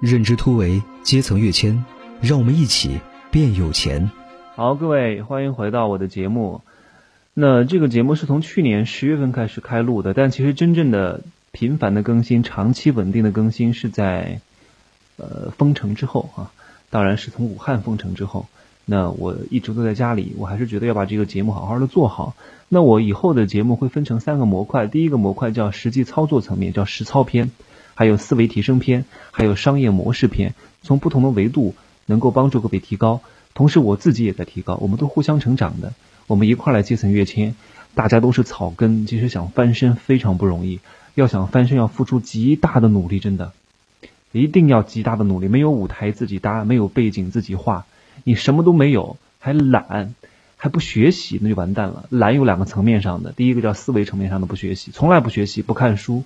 认知突围，阶层跃迁，让我们一起变有钱。好，各位，欢迎回到我的节目。那这个节目是从去年十月份开始开录的，但其实真正的频繁的更新、长期稳定的更新是在呃封城之后啊，当然是从武汉封城之后。那我一直都在家里，我还是觉得要把这个节目好好的做好。那我以后的节目会分成三个模块，第一个模块叫实际操作层面，叫实操篇。还有思维提升篇，还有商业模式篇，从不同的维度能够帮助各位提高。同时，我自己也在提高，我们都互相成长的，我们一块来阶层跃迁。大家都是草根，其实想翻身非常不容易。要想翻身，要付出极大的努力，真的，一定要极大的努力。没有舞台自己搭，没有背景自己画，你什么都没有，还懒，还不学习，那就完蛋了。懒有两个层面上的，第一个叫思维层面上的不学习，从来不学习，不看书。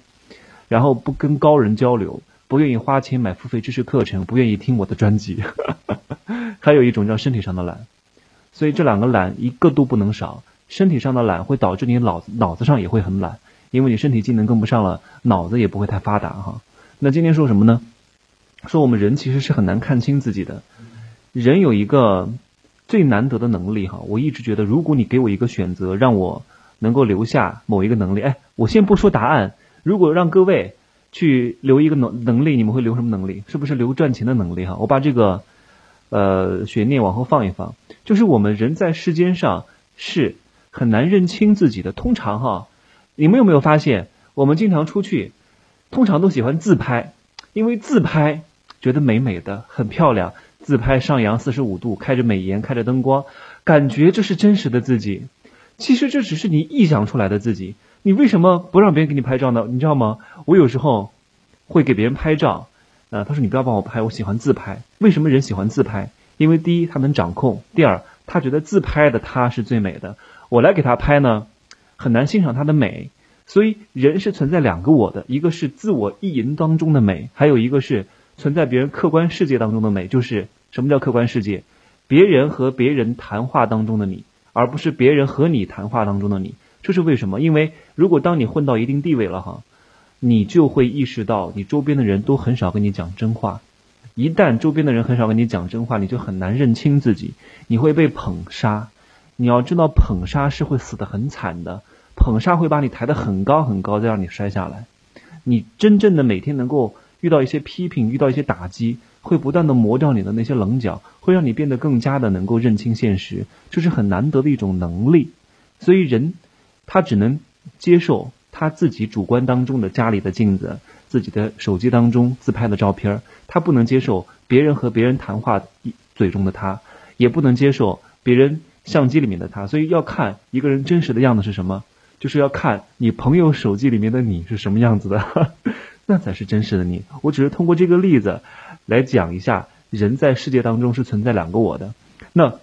然后不跟高人交流，不愿意花钱买付费知识课程，不愿意听我的专辑，还有一种叫身体上的懒，所以这两个懒一个都不能少。身体上的懒会导致你脑子脑子上也会很懒，因为你身体技能跟不上了，脑子也不会太发达哈。那今天说什么呢？说我们人其实是很难看清自己的，人有一个最难得的能力哈。我一直觉得，如果你给我一个选择，让我能够留下某一个能力，哎，我先不说答案。如果让各位去留一个能能力，你们会留什么能力？是不是留赚钱的能力？哈，我把这个呃悬念往后放一放。就是我们人在世间上是很难认清自己的。通常哈，你们有没有发现，我们经常出去，通常都喜欢自拍，因为自拍觉得美美的，很漂亮。自拍上扬四十五度，开着美颜，开着灯光，感觉这是真实的自己。其实这只是你臆想出来的自己。你为什么不让别人给你拍照呢？你知道吗？我有时候会给别人拍照，呃，他说你不要帮我拍，我喜欢自拍。为什么人喜欢自拍？因为第一他能掌控，第二他觉得自拍的他是最美的。我来给他拍呢，很难欣赏他的美。所以人是存在两个我的，一个是自我意淫当中的美，还有一个是存在别人客观世界当中的美。就是什么叫客观世界？别人和别人谈话当中的你，而不是别人和你谈话当中的你。这是为什么？因为如果当你混到一定地位了哈，你就会意识到你周边的人都很少跟你讲真话。一旦周边的人很少跟你讲真话，你就很难认清自己，你会被捧杀。你要知道，捧杀是会死得很惨的，捧杀会把你抬得很高很高，再让你摔下来。你真正的每天能够遇到一些批评，遇到一些打击，会不断的磨掉你的那些棱角，会让你变得更加的能够认清现实，这是很难得的一种能力。所以人。他只能接受他自己主观当中的家里的镜子、自己的手机当中自拍的照片他不能接受别人和别人谈话嘴中的他，也不能接受别人相机里面的他。所以要看一个人真实的样子是什么，就是要看你朋友手机里面的你是什么样子的，那才是真实的你。我只是通过这个例子来讲一下，人在世界当中是存在两个我的，那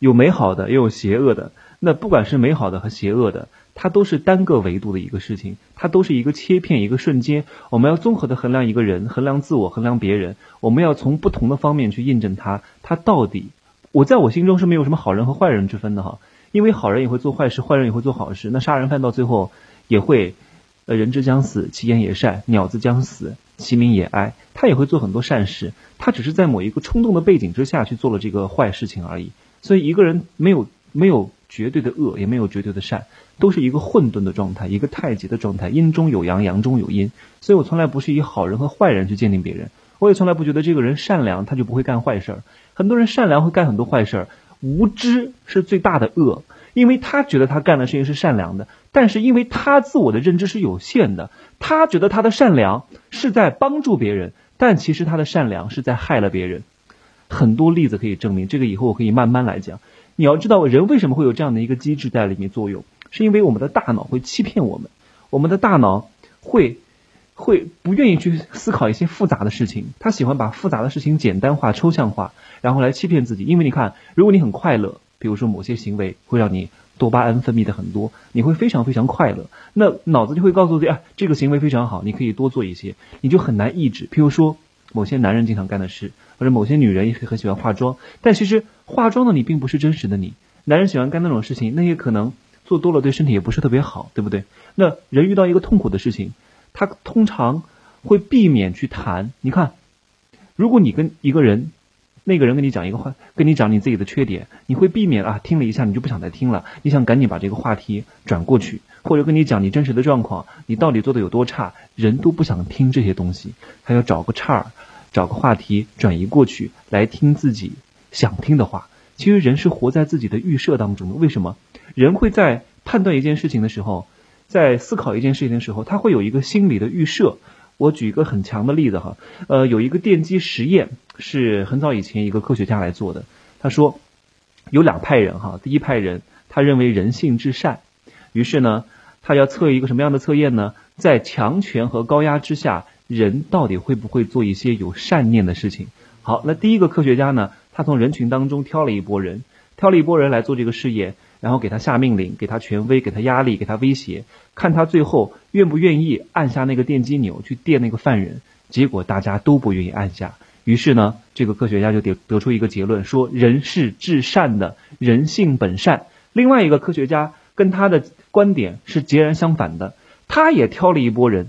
有美好的，也有邪恶的。那不管是美好的和邪恶的，它都是单个维度的一个事情，它都是一个切片，一个瞬间。我们要综合的衡量一个人，衡量自我，衡量别人。我们要从不同的方面去印证他，他到底，我在我心中是没有什么好人和坏人之分的哈。因为好人也会做坏事，坏人也会做好事。那杀人犯到最后也会，呃，人之将死，其言也善；鸟之将死，其鸣也哀。他也会做很多善事，他只是在某一个冲动的背景之下去做了这个坏事情而已。所以一个人没有没有。绝对的恶也没有绝对的善，都是一个混沌的状态，一个太极的状态，阴中有阳，阳中有阴。所以我从来不是以好人和坏人去鉴定别人，我也从来不觉得这个人善良他就不会干坏事儿。很多人善良会干很多坏事儿，无知是最大的恶，因为他觉得他干的事情是善良的，但是因为他自我的认知是有限的，他觉得他的善良是在帮助别人，但其实他的善良是在害了别人。很多例子可以证明，这个以后我可以慢慢来讲。你要知道，人为什么会有这样的一个机制在里面作用？是因为我们的大脑会欺骗我们，我们的大脑会会不愿意去思考一些复杂的事情，他喜欢把复杂的事情简单化、抽象化，然后来欺骗自己。因为你看，如果你很快乐，比如说某些行为会让你多巴胺分泌的很多，你会非常非常快乐，那脑子就会告诉自己，啊，这个行为非常好，你可以多做一些，你就很难抑制。譬如说。某些男人经常干的事，或者某些女人也很喜欢化妆，但其实化妆的你并不是真实的你。男人喜欢干那种事情，那也可能做多了对身体也不是特别好，对不对？那人遇到一个痛苦的事情，他通常会避免去谈。你看，如果你跟一个人，那个人跟你讲一个话，跟你讲你自己的缺点，你会避免啊，听了一下你就不想再听了，你想赶紧把这个话题转过去，或者跟你讲你真实的状况，你到底做的有多差，人都不想听这些东西，还要找个岔儿，找个话题转移过去来听自己想听的话。其实人是活在自己的预设当中的，为什么？人会在判断一件事情的时候，在思考一件事情的时候，他会有一个心理的预设。我举一个很强的例子哈，呃，有一个电机实验是很早以前一个科学家来做的。他说，有两派人哈，第一派人他认为人性至善，于是呢，他要测一个什么样的测验呢？在强权和高压之下，人到底会不会做一些有善念的事情？好，那第一个科学家呢，他从人群当中挑了一波人，挑了一波人来做这个试验。然后给他下命令，给他权威，给他压力，给他威胁，看他最后愿不愿意按下那个电击钮去电那个犯人。结果大家都不愿意按下。于是呢，这个科学家就得得出一个结论，说人是至善的，人性本善。另外一个科学家跟他的观点是截然相反的，他也挑了一波人，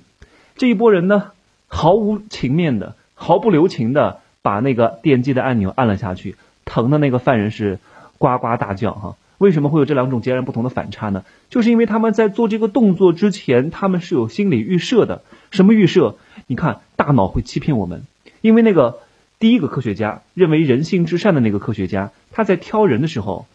这一波人呢，毫无情面的，毫不留情的把那个电击的按钮按了下去，疼的那个犯人是呱呱大叫，哈。为什么会有这两种截然不同的反差呢？就是因为他们在做这个动作之前，他们是有心理预设的。什么预设？你看，大脑会欺骗我们。因为那个第一个科学家认为人性至善的那个科学家，他在挑人的时候，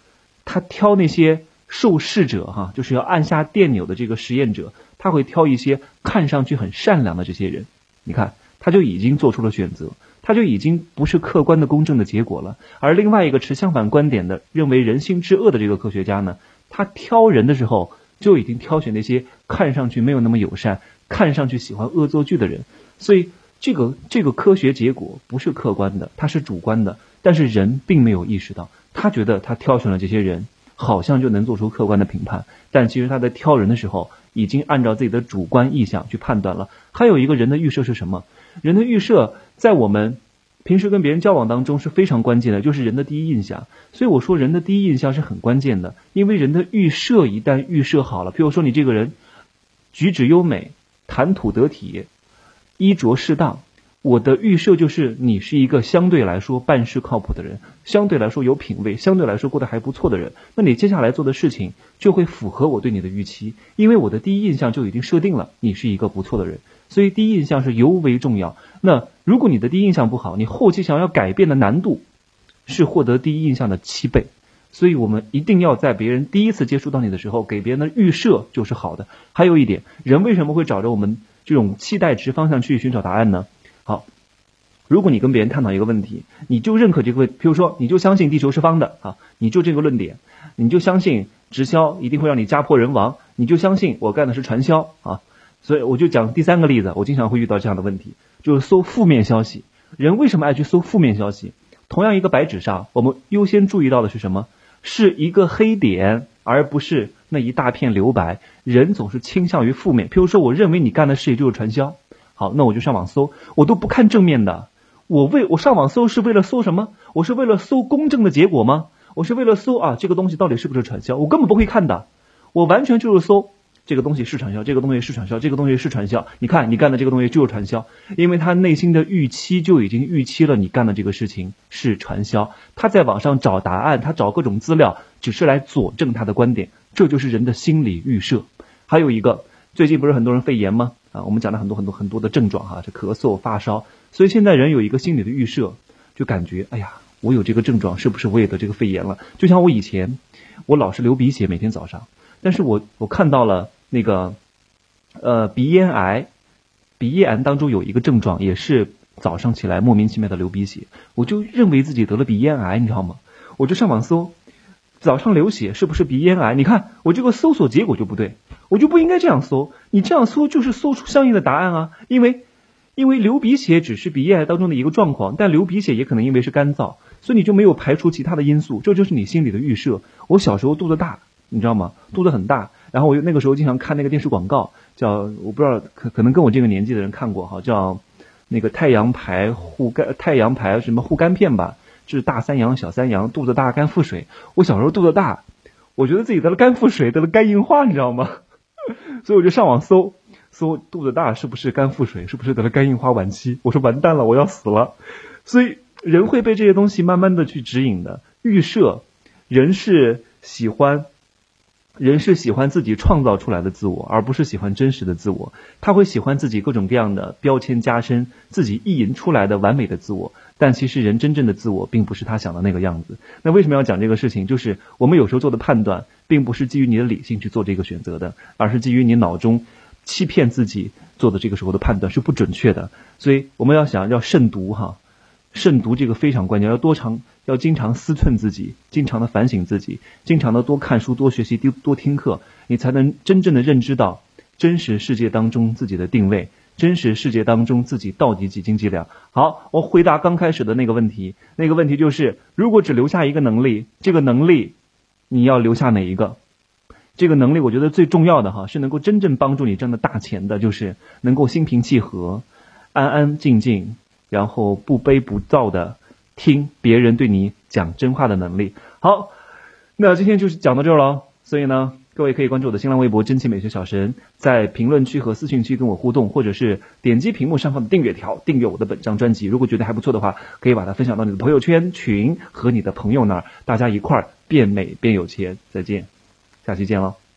他挑那些受试者哈，就是要按下电钮的这个实验者，他会挑一些看上去很善良的这些人。你看，他就已经做出了选择。他就已经不是客观的公正的结果了，而另外一个持相反观点的认为人性之恶的这个科学家呢，他挑人的时候就已经挑选那些看上去没有那么友善、看上去喜欢恶作剧的人，所以这个这个科学结果不是客观的，它是主观的，但是人并没有意识到，他觉得他挑选了这些人，好像就能做出客观的评判，但其实他在挑人的时候已经按照自己的主观意向去判断了。还有一个人的预设是什么？人的预设在我们平时跟别人交往当中是非常关键的，就是人的第一印象。所以我说人的第一印象是很关键的，因为人的预设一旦预设好了，譬如说你这个人举止优美、谈吐得体、衣着适当。我的预设就是你是一个相对来说办事靠谱的人，相对来说有品位，相对来说过得还不错的人。那你接下来做的事情就会符合我对你的预期，因为我的第一印象就已经设定了你是一个不错的人，所以第一印象是尤为重要。那如果你的第一印象不好，你后期想要改变的难度是获得第一印象的七倍。所以我们一定要在别人第一次接触到你的时候，给别人的预设就是好的。还有一点，人为什么会找着我们这种期待值方向去寻找答案呢？好，如果你跟别人探讨一个问题，你就认可这个问，比如说，你就相信地球是方的啊，你就这个论点，你就相信直销一定会让你家破人亡，你就相信我干的是传销啊，所以我就讲第三个例子，我经常会遇到这样的问题，就是搜负面消息。人为什么爱去搜负面消息？同样一个白纸上，我们优先注意到的是什么？是一个黑点，而不是那一大片留白。人总是倾向于负面，譬如说，我认为你干的事业就是传销。好，那我就上网搜，我都不看正面的。我为我上网搜是为了搜什么？我是为了搜公正的结果吗？我是为了搜啊，这个东西到底是不是传销？我根本不会看的。我完全就是搜这个东西是传销，这个东西是传销，这个东西是传销。你看你干的这个东西就是传销，因为他内心的预期就已经预期了你干的这个事情是传销。他在网上找答案，他找各种资料，只是来佐证他的观点。这就是人的心理预设。还有一个，最近不是很多人肺炎吗？啊，我们讲了很多很多很多的症状哈，这咳嗽、发烧，所以现在人有一个心理的预设，就感觉哎呀，我有这个症状，是不是我也得这个肺炎了？就像我以前，我老是流鼻血，每天早上，但是我我看到了那个，呃，鼻咽癌，鼻咽癌当中有一个症状，也是早上起来莫名其妙的流鼻血，我就认为自己得了鼻咽癌，你知道吗？我就上网搜，早上流血是不是鼻咽癌？你看我这个搜索结果就不对。我就不应该这样搜，你这样搜就是搜出相应的答案啊，因为，因为流鼻血只是鼻咽癌当中的一个状况，但流鼻血也可能因为是干燥，所以你就没有排除其他的因素，这就是你心里的预设。我小时候肚子大，你知道吗？肚子很大，然后我就那个时候经常看那个电视广告，叫我不知道可可能跟我这个年纪的人看过哈，叫那个太阳牌护肝太阳牌什么护肝片吧，治大三阳小三阳，肚子大肝腹水。我小时候肚子大，我觉得自己得了肝腹水，得了肝硬化，你知道吗？所以我就上网搜，搜肚子大是不是肝腹水，是不是得了肝硬化晚期？我说完蛋了，我要死了。所以人会被这些东西慢慢的去指引的。预设，人是喜欢，人是喜欢自己创造出来的自我，而不是喜欢真实的自我。他会喜欢自己各种各样的标签加深，自己意淫出来的完美的自我。但其实人真正的自我并不是他想的那个样子。那为什么要讲这个事情？就是我们有时候做的判断，并不是基于你的理性去做这个选择的，而是基于你脑中欺骗自己做的这个时候的判断是不准确的。所以我们要想要慎独哈，慎独这个非常关键，要多长要经常思忖自己，经常的反省自己，经常的多看书、多学习、多多听课，你才能真正的认知到真实世界当中自己的定位。真实世界当中自己到底几斤几两？好，我回答刚开始的那个问题。那个问题就是，如果只留下一个能力，这个能力你要留下哪一个？这个能力我觉得最重要的哈，是能够真正帮助你挣的大钱的，就是能够心平气和、安安静静，然后不卑不躁的听别人对你讲真话的能力。好，那今天就是讲到这儿了。所以呢。各位可以关注我的新浪微博“真情美学小神”，在评论区和私信区跟我互动，或者是点击屏幕上方的订阅条订阅我的本张专辑。如果觉得还不错的话，可以把它分享到你的朋友圈群和你的朋友那儿，大家一块儿变美变有钱。再见，下期见喽。